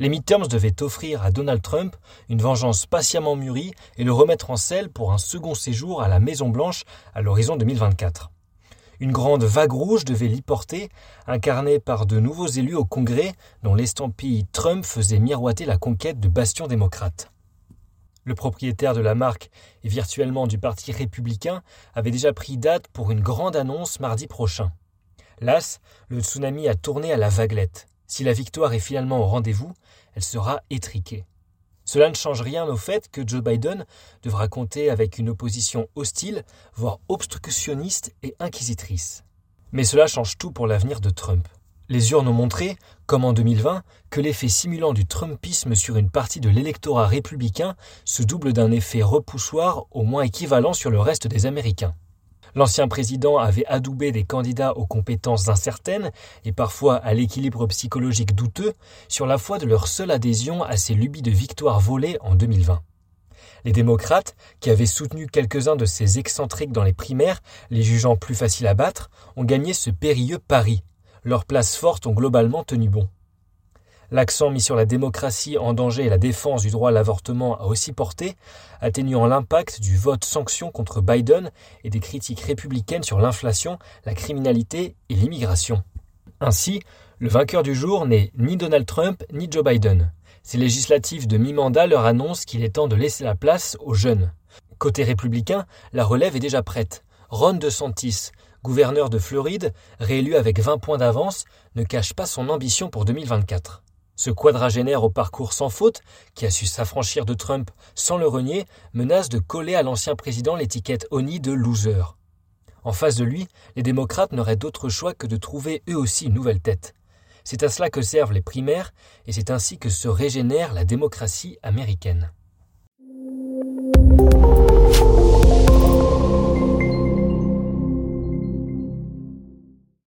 Les midterms devaient offrir à Donald Trump une vengeance patiemment mûrie et le remettre en selle pour un second séjour à la Maison-Blanche à l'horizon 2024. Une grande vague rouge devait l'y porter, incarnée par de nouveaux élus au Congrès dont l'estampille Trump faisait miroiter la conquête de bastions démocrates. Le propriétaire de la marque et virtuellement du Parti républicain avait déjà pris date pour une grande annonce mardi prochain. Las, le tsunami a tourné à la vaguelette. Si la victoire est finalement au rendez-vous, elle sera étriquée. Cela ne change rien au fait que Joe Biden devra compter avec une opposition hostile, voire obstructionniste et inquisitrice. Mais cela change tout pour l'avenir de Trump. Les urnes ont montré, comme en 2020, que l'effet simulant du Trumpisme sur une partie de l'électorat républicain se double d'un effet repoussoir au moins équivalent sur le reste des Américains. L'ancien président avait adoubé des candidats aux compétences incertaines et parfois à l'équilibre psychologique douteux sur la foi de leur seule adhésion à ces lubies de victoire volées en 2020. Les démocrates, qui avaient soutenu quelques-uns de ces excentriques dans les primaires, les jugeant plus faciles à battre, ont gagné ce périlleux pari. Leurs places fortes ont globalement tenu bon. L'accent mis sur la démocratie en danger et la défense du droit à l'avortement a aussi porté, atténuant l'impact du vote sanction contre Biden et des critiques républicaines sur l'inflation, la criminalité et l'immigration. Ainsi, le vainqueur du jour n'est ni Donald Trump ni Joe Biden. Ces législatives de mi-mandat leur annoncent qu'il est temps de laisser la place aux jeunes. Côté républicain, la relève est déjà prête. Ron DeSantis, gouverneur de Floride, réélu avec 20 points d'avance, ne cache pas son ambition pour 2024. Ce quadragénaire au parcours sans faute, qui a su s'affranchir de Trump sans le renier, menace de coller à l'ancien président l'étiquette Oni de loser. En face de lui, les démocrates n'auraient d'autre choix que de trouver eux aussi une nouvelle tête. C'est à cela que servent les primaires, et c'est ainsi que se régénère la démocratie américaine.